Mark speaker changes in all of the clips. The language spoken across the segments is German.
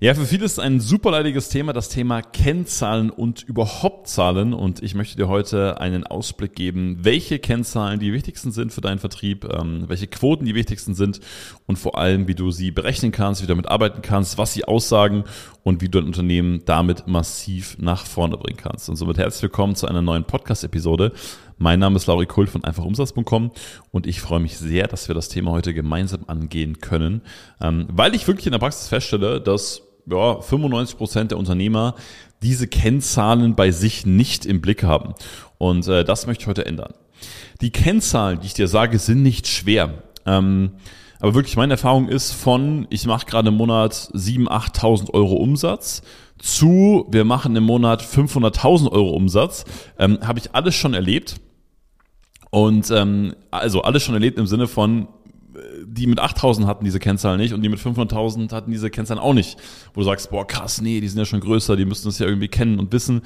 Speaker 1: Ja, für viele ist ein super leidiges Thema das Thema Kennzahlen und überhaupt Zahlen. Und ich möchte dir heute einen Ausblick geben, welche Kennzahlen die wichtigsten sind für deinen Vertrieb, ähm, welche Quoten die wichtigsten sind und vor allem, wie du sie berechnen kannst, wie du damit arbeiten kannst, was sie aussagen und wie du dein Unternehmen damit massiv nach vorne bringen kannst. Und somit herzlich willkommen zu einer neuen Podcast-Episode. Mein Name ist Lauri Kult von einfachumsatz.com und ich freue mich sehr, dass wir das Thema heute gemeinsam angehen können, ähm, weil ich wirklich in der Praxis feststelle, dass ja, 95 Prozent der Unternehmer diese Kennzahlen bei sich nicht im Blick haben. Und äh, das möchte ich heute ändern. Die Kennzahlen, die ich dir sage, sind nicht schwer. Ähm, aber wirklich meine Erfahrung ist von, ich mache gerade im Monat 7.000, 8.000 Euro Umsatz zu, wir machen im Monat 500.000 Euro Umsatz, ähm, habe ich alles schon erlebt. Und ähm, also alles schon erlebt im Sinne von, die mit 8000 hatten diese Kennzahl nicht und die mit 500.000 hatten diese Kennzahl auch nicht. Wo du sagst, boah, krass, nee, die sind ja schon größer, die müssten das ja irgendwie kennen und wissen.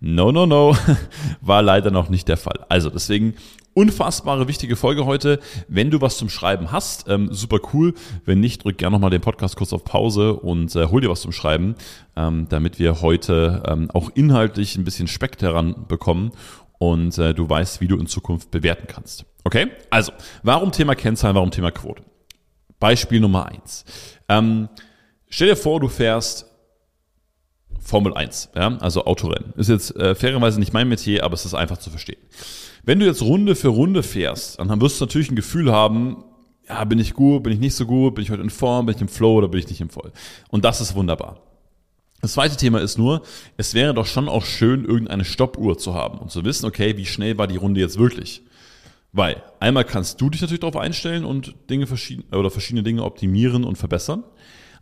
Speaker 1: No, no, no, war leider noch nicht der Fall. Also deswegen unfassbare wichtige Folge heute. Wenn du was zum Schreiben hast, ähm, super cool. Wenn nicht, drück gerne nochmal den Podcast kurz auf Pause und äh, hol dir was zum Schreiben, ähm, damit wir heute ähm, auch inhaltlich ein bisschen Speck heran bekommen und äh, du weißt, wie du in Zukunft bewerten kannst. Okay? Also, warum Thema Kennzahlen, warum Thema Quote? Beispiel Nummer eins. Ähm, stell dir vor, du fährst Formel 1, ja, also Autorennen. Ist jetzt äh, fairerweise nicht mein Metier, aber es ist einfach zu verstehen. Wenn du jetzt Runde für Runde fährst, dann wirst du natürlich ein Gefühl haben, ja, bin ich gut, bin ich nicht so gut, bin ich heute in Form, bin ich im Flow oder bin ich nicht im Voll. Und das ist wunderbar. Das zweite Thema ist nur, es wäre doch schon auch schön, irgendeine Stoppuhr zu haben und zu wissen, okay, wie schnell war die Runde jetzt wirklich? Weil einmal kannst du dich natürlich darauf einstellen und Dinge verschieden, oder verschiedene Dinge optimieren und verbessern.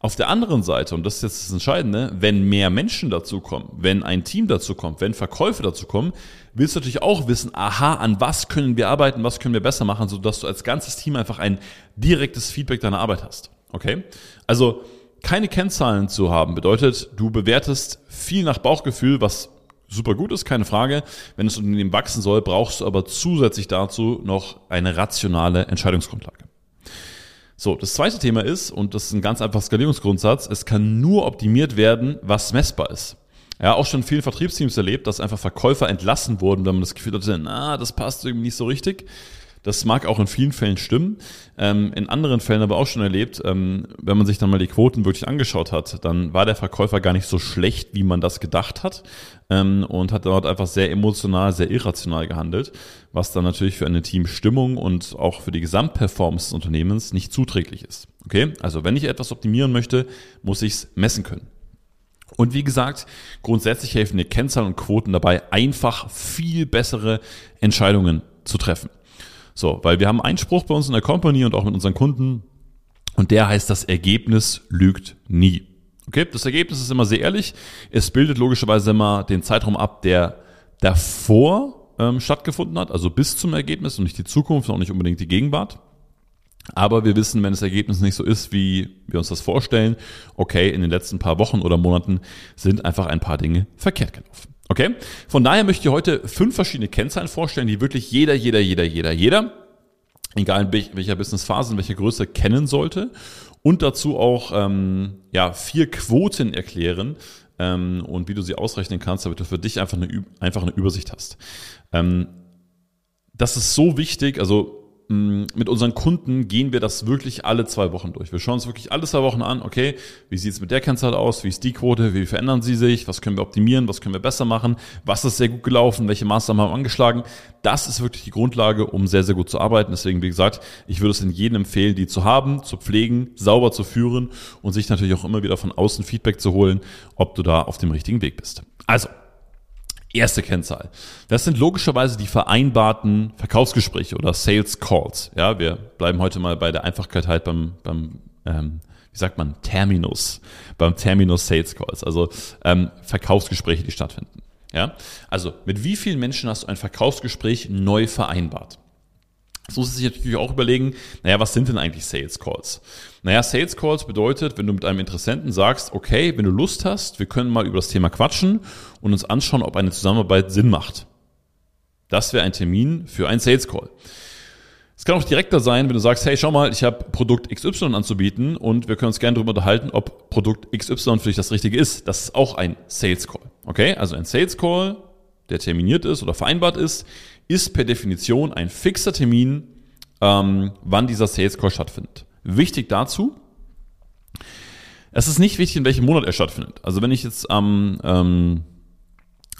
Speaker 1: Auf der anderen Seite, und das ist jetzt das Entscheidende, wenn mehr Menschen dazu kommen, wenn ein Team dazu kommt, wenn Verkäufe dazu kommen, willst du natürlich auch wissen, aha, an was können wir arbeiten, was können wir besser machen, sodass du als ganzes Team einfach ein direktes Feedback deiner Arbeit hast. Okay? Also, keine Kennzahlen zu haben bedeutet, du bewertest viel nach Bauchgefühl, was super gut ist, keine Frage. Wenn das Unternehmen wachsen soll, brauchst du aber zusätzlich dazu noch eine rationale Entscheidungsgrundlage. So, das zweite Thema ist, und das ist ein ganz einfacher Skalierungsgrundsatz, es kann nur optimiert werden, was messbar ist. Ja, auch schon in vielen Vertriebsteams erlebt, dass einfach Verkäufer entlassen wurden, wenn man das Gefühl hatte, na, das passt irgendwie nicht so richtig. Das mag auch in vielen Fällen stimmen. Ähm, in anderen Fällen aber auch schon erlebt, ähm, wenn man sich dann mal die Quoten wirklich angeschaut hat, dann war der Verkäufer gar nicht so schlecht, wie man das gedacht hat ähm, und hat dort einfach sehr emotional, sehr irrational gehandelt, was dann natürlich für eine Teamstimmung und auch für die Gesamtperformance des Unternehmens nicht zuträglich ist. Okay, also wenn ich etwas optimieren möchte, muss ich es messen können. Und wie gesagt, grundsätzlich helfen dir Kennzahlen und Quoten dabei, einfach viel bessere Entscheidungen zu treffen. So, weil wir haben einen Spruch bei uns in der Company und auch mit unseren Kunden und der heißt, das Ergebnis lügt nie. Okay, das Ergebnis ist immer sehr ehrlich. Es bildet logischerweise immer den Zeitraum ab, der davor ähm, stattgefunden hat, also bis zum Ergebnis und nicht die Zukunft auch nicht unbedingt die Gegenwart. Aber wir wissen, wenn das Ergebnis nicht so ist, wie wir uns das vorstellen, okay, in den letzten paar Wochen oder Monaten sind einfach ein paar Dinge verkehrt gelaufen. Okay? Von daher möchte ich heute fünf verschiedene Kennzahlen vorstellen, die wirklich jeder, jeder, jeder, jeder, jeder, egal in welcher Businessphase, in welcher Größe, kennen sollte. Und dazu auch ähm, ja, vier Quoten erklären ähm, und wie du sie ausrechnen kannst, damit du für dich einfach eine, einfach eine Übersicht hast. Ähm, das ist so wichtig, also mit unseren Kunden gehen wir das wirklich alle zwei Wochen durch. Wir schauen uns wirklich alle zwei Wochen an, okay, wie sieht es mit der Kennzahl aus, wie ist die Quote, wie verändern sie sich, was können wir optimieren, was können wir besser machen, was ist sehr gut gelaufen, welche Maßnahmen haben wir angeschlagen. Das ist wirklich die Grundlage, um sehr, sehr gut zu arbeiten. Deswegen, wie gesagt, ich würde es in jedem empfehlen, die zu haben, zu pflegen, sauber zu führen und sich natürlich auch immer wieder von außen Feedback zu holen, ob du da auf dem richtigen Weg bist. Also, Erste Kennzahl. Das sind logischerweise die vereinbarten Verkaufsgespräche oder Sales Calls. Ja, wir bleiben heute mal bei der Einfachkeit halt beim, beim ähm, wie sagt man, Terminus, beim Terminus Sales Calls, also ähm, Verkaufsgespräche, die stattfinden. Ja, also mit wie vielen Menschen hast du ein Verkaufsgespräch neu vereinbart? So muss sich natürlich auch überlegen, naja, was sind denn eigentlich Sales Calls? Naja, Sales Calls bedeutet, wenn du mit einem Interessenten sagst, okay, wenn du Lust hast, wir können mal über das Thema quatschen und uns anschauen, ob eine Zusammenarbeit Sinn macht. Das wäre ein Termin für einen Sales Call. Es kann auch direkter sein, wenn du sagst, hey, schau mal, ich habe Produkt XY anzubieten und wir können uns gerne darüber unterhalten, ob Produkt XY für dich das Richtige ist. Das ist auch ein Sales Call. Okay? Also ein Sales Call, der terminiert ist oder vereinbart ist, ist per Definition ein fixer Termin, ähm, wann dieser Sales Call stattfindet. Wichtig dazu, es ist nicht wichtig, in welchem Monat er stattfindet. Also wenn ich jetzt am ähm,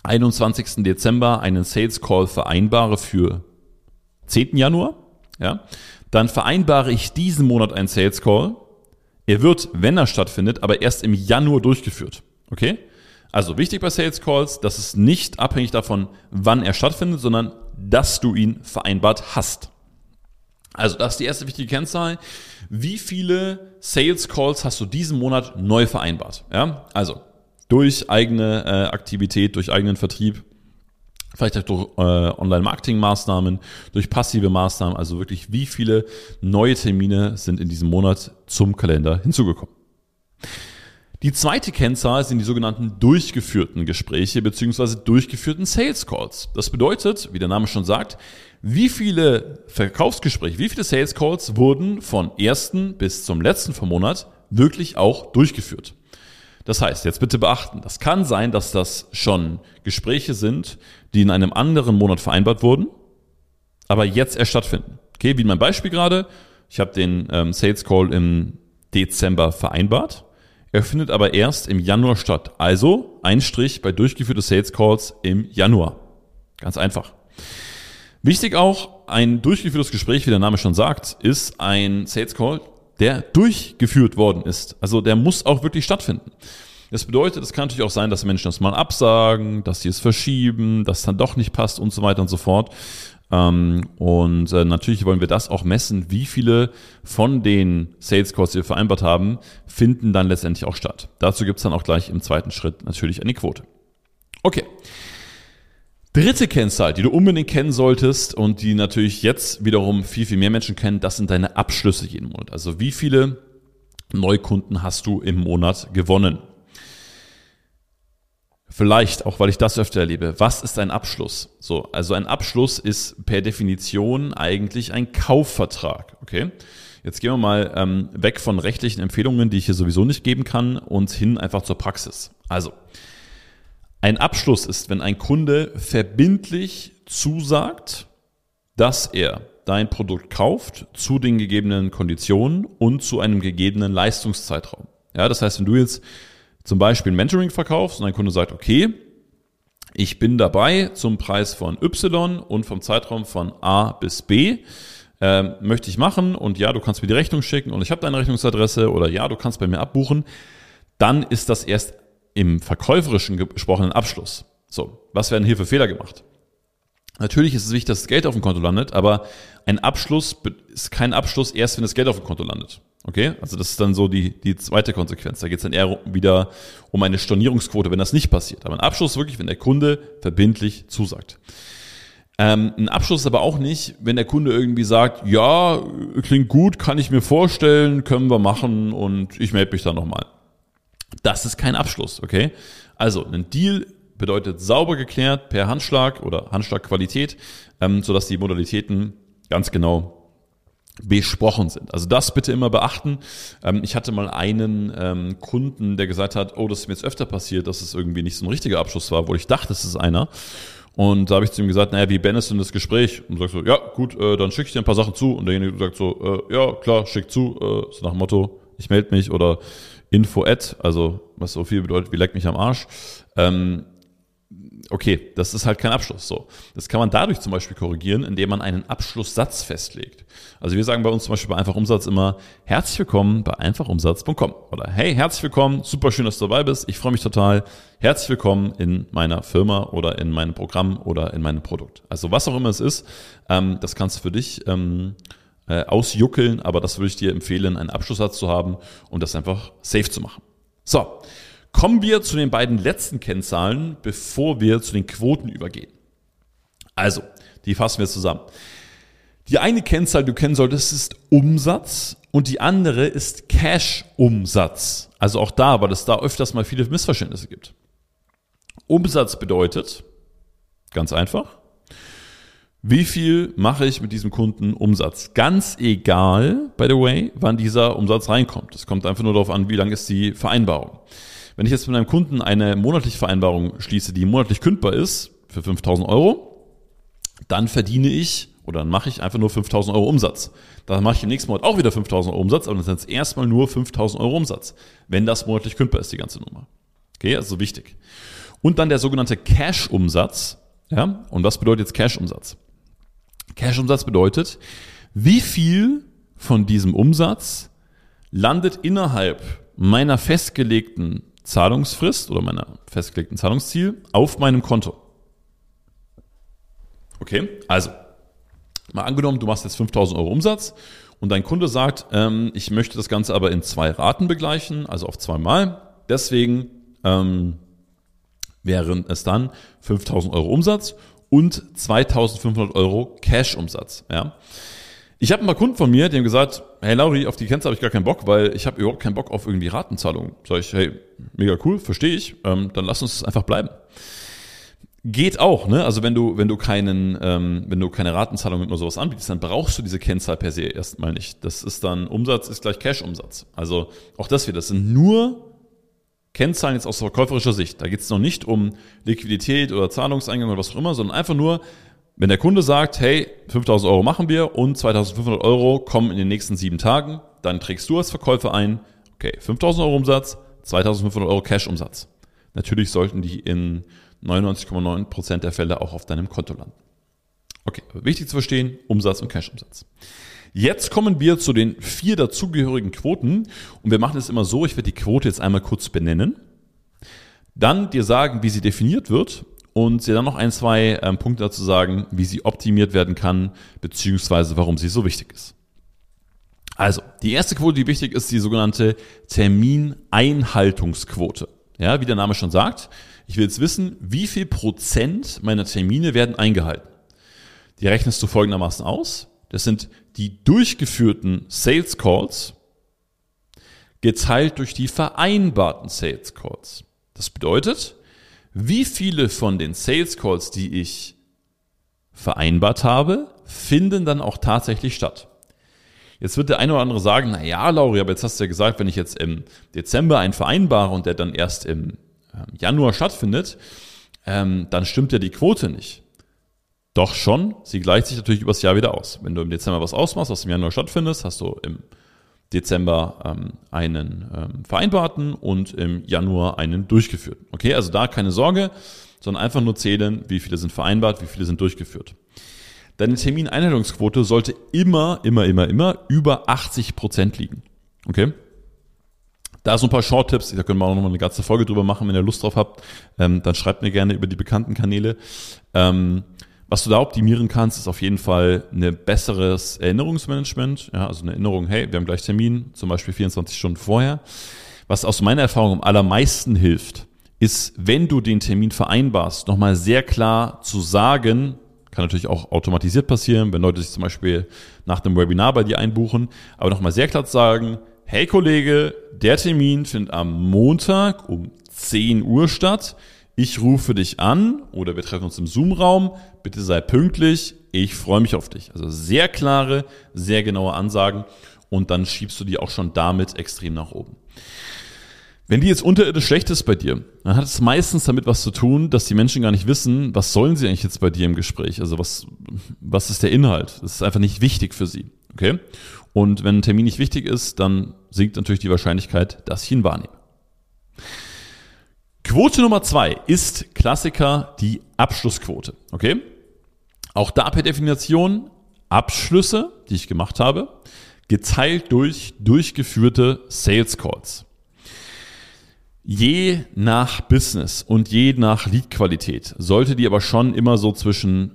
Speaker 1: 21. Dezember einen Sales Call vereinbare für 10. Januar, ja, dann vereinbare ich diesen Monat einen Sales Call. Er wird, wenn er stattfindet, aber erst im Januar durchgeführt. Okay? Also wichtig bei Sales Calls, dass es nicht abhängig davon, wann er stattfindet, sondern dass du ihn vereinbart hast. Also das ist die erste wichtige Kennzahl. Wie viele Sales Calls hast du diesen Monat neu vereinbart? Ja, also durch eigene äh, Aktivität, durch eigenen Vertrieb vielleicht auch durch äh, Online-Marketing-Maßnahmen, durch passive Maßnahmen, also wirklich wie viele neue Termine sind in diesem Monat zum Kalender hinzugekommen. Die zweite Kennzahl sind die sogenannten durchgeführten Gespräche beziehungsweise durchgeführten Sales Calls. Das bedeutet, wie der Name schon sagt, wie viele Verkaufsgespräche, wie viele Sales Calls wurden von ersten bis zum letzten vom Monat wirklich auch durchgeführt. Das heißt, jetzt bitte beachten, das kann sein, dass das schon Gespräche sind, die in einem anderen Monat vereinbart wurden, aber jetzt erst stattfinden. Okay, wie mein Beispiel gerade. Ich habe den ähm, Sales Call im Dezember vereinbart. Er findet aber erst im Januar statt. Also ein Strich bei durchgeführten Sales Calls im Januar. Ganz einfach. Wichtig auch, ein durchgeführtes Gespräch, wie der Name schon sagt, ist ein Sales Call, der durchgeführt worden ist. Also der muss auch wirklich stattfinden. Das bedeutet, es kann natürlich auch sein, dass Menschen das mal absagen, dass sie es verschieben, dass es dann doch nicht passt und so weiter und so fort. Ähm, und äh, natürlich wollen wir das auch messen, wie viele von den Sales Calls, die wir vereinbart haben, finden dann letztendlich auch statt. Dazu gibt es dann auch gleich im zweiten Schritt natürlich eine Quote. Okay. Dritte Kennzahl, die du unbedingt kennen solltest und die natürlich jetzt wiederum viel, viel mehr Menschen kennen, das sind deine Abschlüsse jeden Monat. Also wie viele Neukunden hast du im Monat gewonnen? Vielleicht, auch weil ich das öfter erlebe, was ist ein Abschluss? So, also ein Abschluss ist per Definition eigentlich ein Kaufvertrag, okay? Jetzt gehen wir mal ähm, weg von rechtlichen Empfehlungen, die ich hier sowieso nicht geben kann, und hin einfach zur Praxis. Also, ein Abschluss ist, wenn ein Kunde verbindlich zusagt, dass er dein Produkt kauft zu den gegebenen Konditionen und zu einem gegebenen Leistungszeitraum. Ja, das heißt, wenn du jetzt zum Beispiel ein Mentoring verkaufst und ein Kunde sagt, okay, ich bin dabei zum Preis von Y und vom Zeitraum von A bis B, äh, möchte ich machen und ja, du kannst mir die Rechnung schicken und ich habe deine Rechnungsadresse oder ja, du kannst bei mir abbuchen, dann ist das erst im verkäuferischen gesprochenen Abschluss. So, was werden hier für Fehler gemacht? Natürlich ist es wichtig, dass das Geld auf dem Konto landet, aber ein Abschluss ist kein Abschluss erst, wenn das Geld auf dem Konto landet. Okay? Also das ist dann so die, die zweite Konsequenz. Da geht es dann eher wieder um eine Stornierungsquote, wenn das nicht passiert. Aber ein Abschluss wirklich, wenn der Kunde verbindlich zusagt. Ähm, ein Abschluss ist aber auch nicht, wenn der Kunde irgendwie sagt, ja, klingt gut, kann ich mir vorstellen, können wir machen und ich melde mich dann nochmal. Das ist kein Abschluss, okay? Also ein Deal bedeutet sauber geklärt per Handschlag oder Handschlagqualität, ähm, sodass die Modalitäten ganz genau besprochen sind. Also das bitte immer beachten. Ähm, ich hatte mal einen ähm, Kunden, der gesagt hat, oh, das ist mir jetzt öfter passiert, dass es irgendwie nicht so ein richtiger Abschluss war, wo ich dachte, es ist einer. Und da habe ich zu ihm gesagt, naja, wie beendest du denn das Gespräch? Und sagst so, ja, gut, äh, dann schicke ich dir ein paar Sachen zu. Und derjenige sagt so, äh, ja, klar, schick zu, äh, so nach dem Motto, ich melde mich oder info-ad, also was so viel bedeutet, wie leck mich am Arsch. Ähm, okay, das ist halt kein Abschluss. So, das kann man dadurch zum Beispiel korrigieren, indem man einen Abschlusssatz festlegt. Also wir sagen bei uns zum Beispiel bei Einfach Umsatz immer herzlich willkommen bei einfachumsatz.com oder hey, herzlich willkommen, super schön, dass du dabei bist. Ich freue mich total. Herzlich willkommen in meiner Firma oder in meinem Programm oder in meinem Produkt. Also was auch immer es ist, ähm, das kannst du für dich ähm, äh, ausjuckeln, aber das würde ich dir empfehlen, einen Abschlusssatz zu haben und das einfach safe zu machen. So, kommen wir zu den beiden letzten Kennzahlen, bevor wir zu den Quoten übergehen. Also, die fassen wir zusammen. Die eine Kennzahl, die du kennen solltest, ist Umsatz und die andere ist Cash-Umsatz. Also auch da, weil es da öfters mal viele Missverständnisse gibt. Umsatz bedeutet, ganz einfach, wie viel mache ich mit diesem Kunden Umsatz? Ganz egal, by the way, wann dieser Umsatz reinkommt. Es kommt einfach nur darauf an, wie lang ist die Vereinbarung. Wenn ich jetzt mit einem Kunden eine monatliche Vereinbarung schließe, die monatlich kündbar ist, für 5000 Euro, dann verdiene ich oder dann mache ich einfach nur 5000 Euro Umsatz. Dann mache ich im nächsten Monat auch wieder 5000 Euro Umsatz, aber dann sind es erstmal nur 5000 Euro Umsatz, wenn das monatlich kündbar ist, die ganze Nummer. Okay, also wichtig. Und dann der sogenannte Cash-Umsatz. Ja, und was bedeutet jetzt Cash-Umsatz? Cash-Umsatz bedeutet, wie viel von diesem Umsatz landet innerhalb meiner festgelegten Zahlungsfrist oder meiner festgelegten Zahlungsziel auf meinem Konto. Okay, also mal angenommen, du machst jetzt 5000 Euro Umsatz und dein Kunde sagt, ähm, ich möchte das Ganze aber in zwei Raten begleichen, also auf zweimal. Deswegen ähm, wären es dann 5000 Euro Umsatz und 2500 Euro Cash-Umsatz. Ja. Ich habe paar Kunden von mir, die haben gesagt, hey Lauri, auf die Kennzahl habe ich gar keinen Bock, weil ich habe überhaupt keinen Bock auf irgendwie Ratenzahlungen. Sag ich, hey, mega cool, verstehe ich, ähm, dann lass uns einfach bleiben. Geht auch, ne? Also wenn du, wenn du keinen, ähm, wenn du keine Ratenzahlung oder sowas anbietest, dann brauchst du diese Kennzahl per se erstmal nicht. Das ist dann Umsatz ist gleich Cash-Umsatz. Also auch das wieder, das sind nur Kennzahlen jetzt aus verkäuferischer Sicht. Da geht es noch nicht um Liquidität oder Zahlungseingang oder was auch immer, sondern einfach nur, wenn der Kunde sagt, hey, 5000 Euro machen wir und 2500 Euro kommen in den nächsten sieben Tagen, dann trägst du als Verkäufer ein, okay, 5000 Euro Umsatz, 2500 Euro Cash-Umsatz. Natürlich sollten die in 99,9% der Fälle auch auf deinem Konto landen. Okay, wichtig zu verstehen, Umsatz und Cash-Umsatz. Jetzt kommen wir zu den vier dazugehörigen Quoten und wir machen es immer so, ich werde die Quote jetzt einmal kurz benennen, dann dir sagen, wie sie definiert wird und dir dann noch ein, zwei ähm, Punkte dazu sagen, wie sie optimiert werden kann, beziehungsweise warum sie so wichtig ist. Also, die erste Quote, die wichtig ist, die sogenannte Termineinhaltungsquote. Ja, wie der Name schon sagt, ich will jetzt wissen, wie viel Prozent meiner Termine werden eingehalten. Die rechnest du folgendermaßen aus. Das sind die durchgeführten Sales Calls geteilt durch die vereinbarten Sales Calls. Das bedeutet, wie viele von den Sales Calls, die ich vereinbart habe, finden dann auch tatsächlich statt. Jetzt wird der eine oder andere sagen, na ja, Lauri, aber jetzt hast du ja gesagt, wenn ich jetzt im Dezember einen vereinbare und der dann erst im ähm, Januar stattfindet, ähm, dann stimmt ja die Quote nicht. Doch schon, sie gleicht sich natürlich übers Jahr wieder aus. Wenn du im Dezember was ausmachst, was im Januar stattfindet, hast du im Dezember ähm, einen ähm, vereinbarten und im Januar einen durchgeführten. Okay, also da keine Sorge, sondern einfach nur zählen, wie viele sind vereinbart, wie viele sind durchgeführt. Deine Termineinhaltungsquote sollte immer, immer, immer, immer über 80 Prozent liegen. Okay? Da so ein paar Short-Tipps, da können wir auch nochmal eine ganze Folge drüber machen, wenn ihr Lust drauf habt. Ähm, dann schreibt mir gerne über die bekannten Kanäle. Ähm, was du da optimieren kannst, ist auf jeden Fall ein besseres Erinnerungsmanagement. Ja, also eine Erinnerung, hey, wir haben gleich Termin, zum Beispiel 24 Stunden vorher. Was aus meiner Erfahrung am allermeisten hilft, ist, wenn du den Termin vereinbarst, nochmal sehr klar zu sagen, kann natürlich auch automatisiert passieren, wenn Leute sich zum Beispiel nach einem Webinar bei dir einbuchen, aber nochmal sehr klar zu sagen, hey Kollege, der Termin findet am Montag um 10 Uhr statt ich rufe dich an oder wir treffen uns im Zoom-Raum, bitte sei pünktlich, ich freue mich auf dich. Also sehr klare, sehr genaue Ansagen und dann schiebst du die auch schon damit extrem nach oben. Wenn die jetzt unterirdisch schlecht ist bei dir, dann hat es meistens damit was zu tun, dass die Menschen gar nicht wissen, was sollen sie eigentlich jetzt bei dir im Gespräch? Also was, was ist der Inhalt? Das ist einfach nicht wichtig für sie. Okay? Und wenn ein Termin nicht wichtig ist, dann sinkt natürlich die Wahrscheinlichkeit, dass ich ihn wahrnehme. Quote Nummer zwei ist Klassiker die Abschlussquote. Okay? Auch da per Definition Abschlüsse, die ich gemacht habe, geteilt durch durchgeführte Sales Calls. Je nach Business und je nach Lead-Qualität sollte die aber schon immer so zwischen,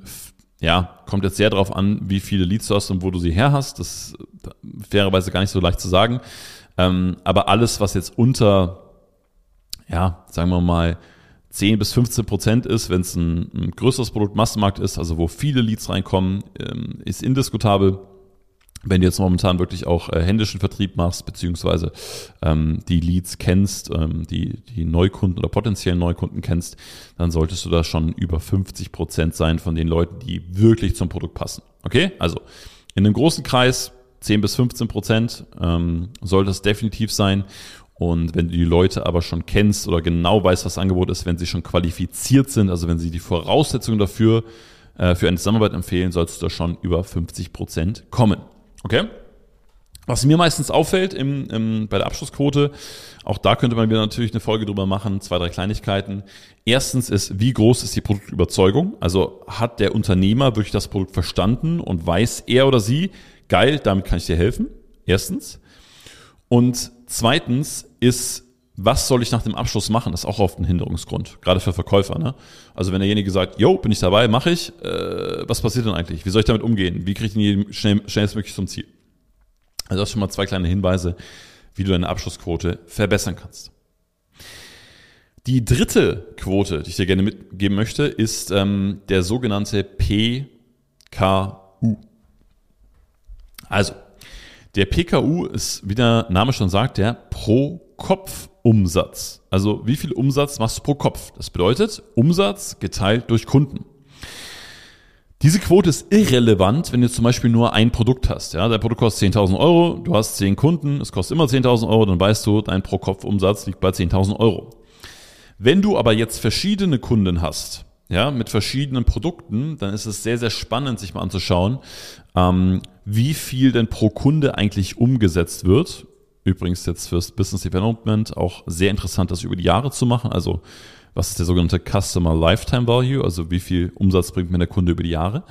Speaker 1: ja, kommt jetzt sehr darauf an, wie viele Leads du hast und wo du sie her hast. Das ist fairerweise gar nicht so leicht zu sagen. Ähm, aber alles, was jetzt unter ja, sagen wir mal, 10 bis 15 Prozent ist, wenn es ein, ein, größeres Produkt Massenmarkt ist, also wo viele Leads reinkommen, ähm, ist indiskutabel. wenn du jetzt momentan wirklich auch äh, händischen Vertrieb machst, beziehungsweise ähm, die Leads kennst, ähm, die, die Neukunden oder potenziellen Neukunden kennst, dann solltest du da schon über 50 Prozent sein von den Leuten, die wirklich zum Produkt passen. Okay? Also in einem großen Kreis 10 bis 15 Prozent ähm, sollte es definitiv sein. Und wenn du die Leute aber schon kennst oder genau weißt, was das Angebot ist, wenn sie schon qualifiziert sind, also wenn sie die Voraussetzungen dafür äh, für eine Zusammenarbeit empfehlen, sollst du da schon über 50 Prozent kommen. Okay? Was mir meistens auffällt im, im, bei der Abschlussquote, auch da könnte man wieder natürlich eine Folge drüber machen, zwei, drei Kleinigkeiten. Erstens ist, wie groß ist die Produktüberzeugung? Also hat der Unternehmer wirklich das Produkt verstanden und weiß er oder sie, geil, damit kann ich dir helfen? Erstens. Und zweitens ist, was soll ich nach dem Abschluss machen? Das ist auch oft ein Hinderungsgrund, gerade für Verkäufer. Ne? Also wenn derjenige sagt, yo, bin ich dabei, mache ich, äh, was passiert denn eigentlich? Wie soll ich damit umgehen? Wie kriege ich den schnell, schnellstmöglich zum Ziel? Also das schon mal zwei kleine Hinweise, wie du deine Abschlussquote verbessern kannst. Die dritte Quote, die ich dir gerne mitgeben möchte, ist ähm, der sogenannte PKU. Also, der PKU ist, wie der Name schon sagt, der Pro-Kopf-Umsatz. Also, wie viel Umsatz machst du pro Kopf? Das bedeutet Umsatz geteilt durch Kunden. Diese Quote ist irrelevant, wenn du zum Beispiel nur ein Produkt hast. Ja, dein Produkt kostet 10.000 Euro, du hast 10 Kunden, es kostet immer 10.000 Euro, dann weißt du, dein Pro-Kopf-Umsatz liegt bei 10.000 Euro. Wenn du aber jetzt verschiedene Kunden hast, ja, mit verschiedenen Produkten, dann ist es sehr, sehr spannend, sich mal anzuschauen, ähm, wie viel denn pro Kunde eigentlich umgesetzt wird. Übrigens jetzt fürs Business Development auch sehr interessant, das über die Jahre zu machen. Also was ist der sogenannte Customer Lifetime Value, also wie viel Umsatz bringt mir der Kunde über die Jahre.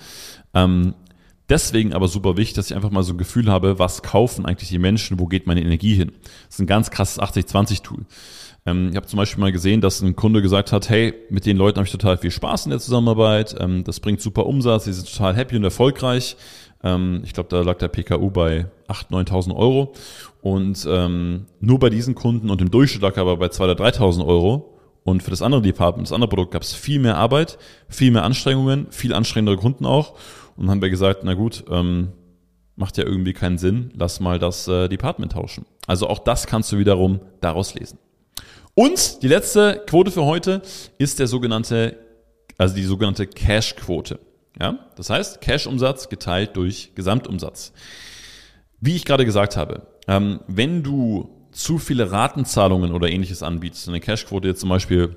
Speaker 1: Ähm, deswegen aber super wichtig, dass ich einfach mal so ein Gefühl habe, was kaufen eigentlich die Menschen, wo geht meine Energie hin. Das ist ein ganz krasses 80-20-Tool. Ähm, ich habe zum Beispiel mal gesehen, dass ein Kunde gesagt hat, hey, mit den Leuten habe ich total viel Spaß in der Zusammenarbeit, ähm, das bringt super Umsatz, sie sind total happy und erfolgreich. Ähm, ich glaube, da lag der PKU bei 8.000, 9.000 Euro. Und ähm, nur bei diesen Kunden und im Durchschnitt lag er aber bei 2.000 oder 3.000 Euro. Und für das andere Department, das andere Produkt, gab es viel mehr Arbeit, viel mehr Anstrengungen, viel anstrengendere Kunden auch. Und dann haben wir gesagt, na gut, ähm, macht ja irgendwie keinen Sinn, lass mal das äh, Department tauschen. Also auch das kannst du wiederum daraus lesen. Und die letzte Quote für heute ist der sogenannte, also die sogenannte Cash-Quote. Ja, das heißt Cash-Umsatz geteilt durch Gesamtumsatz. Wie ich gerade gesagt habe, ähm, wenn du zu viele Ratenzahlungen oder ähnliches anbietest, eine Cash-Quote jetzt zum Beispiel,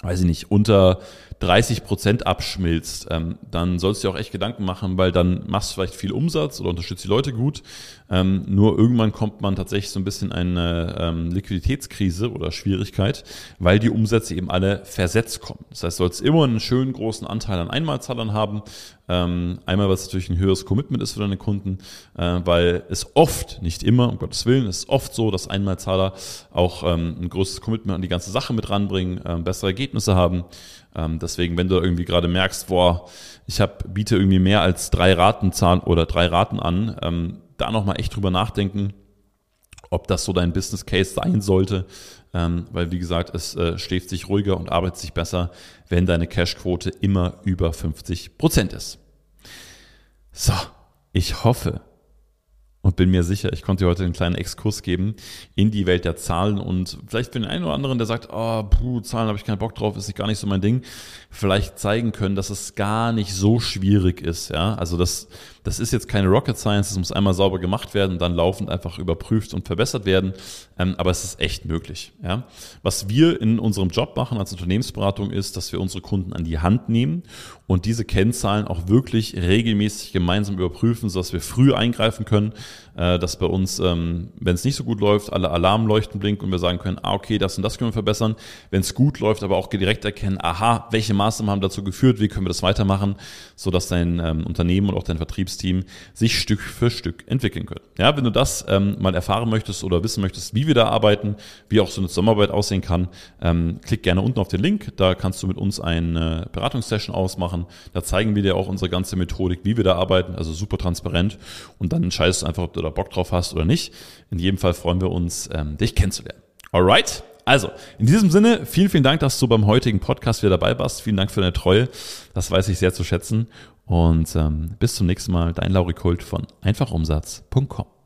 Speaker 1: weiß ich nicht, unter 30 Prozent abschmilzt, ähm, dann sollst du dir auch echt Gedanken machen, weil dann machst du vielleicht viel Umsatz oder unterstützt die Leute gut. Ähm, nur irgendwann kommt man tatsächlich so ein bisschen in eine ähm, Liquiditätskrise oder Schwierigkeit, weil die Umsätze eben alle versetzt kommen. Das heißt, du sollst immer einen schönen großen Anteil an Einmalzahlern haben. Ähm, einmal, was natürlich ein höheres Commitment ist für deine Kunden, äh, weil es oft, nicht immer, um Gottes Willen, ist oft so, dass Einmalzahler auch ähm, ein größeres Commitment an die ganze Sache mit ranbringen, äh, bessere Ergebnisse haben. Ähm, deswegen, wenn du irgendwie gerade merkst, boah, ich hab, biete irgendwie mehr als drei Raten zahlen oder drei Raten an, ähm, da nochmal echt drüber nachdenken, ob das so dein Business Case sein sollte. Ähm, weil, wie gesagt, es äh, schläft sich ruhiger und arbeitet sich besser, wenn deine Cashquote immer über 50 Prozent ist. So, ich hoffe, und bin mir sicher, ich konnte dir heute einen kleinen Exkurs geben in die Welt der Zahlen und vielleicht für den einen oder anderen, der sagt, oh, puh, Zahlen habe ich keinen Bock drauf, ist gar nicht so mein Ding, vielleicht zeigen können, dass es gar nicht so schwierig ist, ja, also das, das ist jetzt keine Rocket Science, es muss einmal sauber gemacht werden und dann laufend einfach überprüft und verbessert werden, ähm, aber es ist echt möglich, ja. Was wir in unserem Job machen als Unternehmensberatung ist, dass wir unsere Kunden an die Hand nehmen und diese Kennzahlen auch wirklich regelmäßig gemeinsam überprüfen, sodass wir früh eingreifen können, äh, dass bei uns, ähm, wenn es nicht so gut läuft, alle Alarmleuchten blinken und wir sagen können, ah, okay, das und das können wir verbessern. Wenn es gut läuft, aber auch direkt erkennen, aha, welche Maßnahmen haben dazu geführt, wie können wir das weitermachen, sodass dein ähm, Unternehmen und auch dein Vertriebsteam sich Stück für Stück entwickeln können. Ja, wenn du das ähm, mal erfahren möchtest oder wissen möchtest, wie wir da arbeiten, wie auch so eine Zusammenarbeit aussehen kann, ähm, klick gerne unten auf den Link, da kannst du mit uns eine Beratungssession ausmachen. Da zeigen wir dir auch unsere ganze Methodik, wie wir da arbeiten, also super transparent und dann entscheidest du einfach, ob du da Bock drauf hast oder nicht. In jedem Fall freuen wir uns, ähm, dich kennenzulernen. Alright, Also, in diesem Sinne, vielen, vielen Dank, dass du beim heutigen Podcast wieder dabei warst. Vielen Dank für deine Treue. Das weiß ich sehr zu schätzen. Und ähm, bis zum nächsten Mal. Dein Lauri Kult von einfachumsatz.com.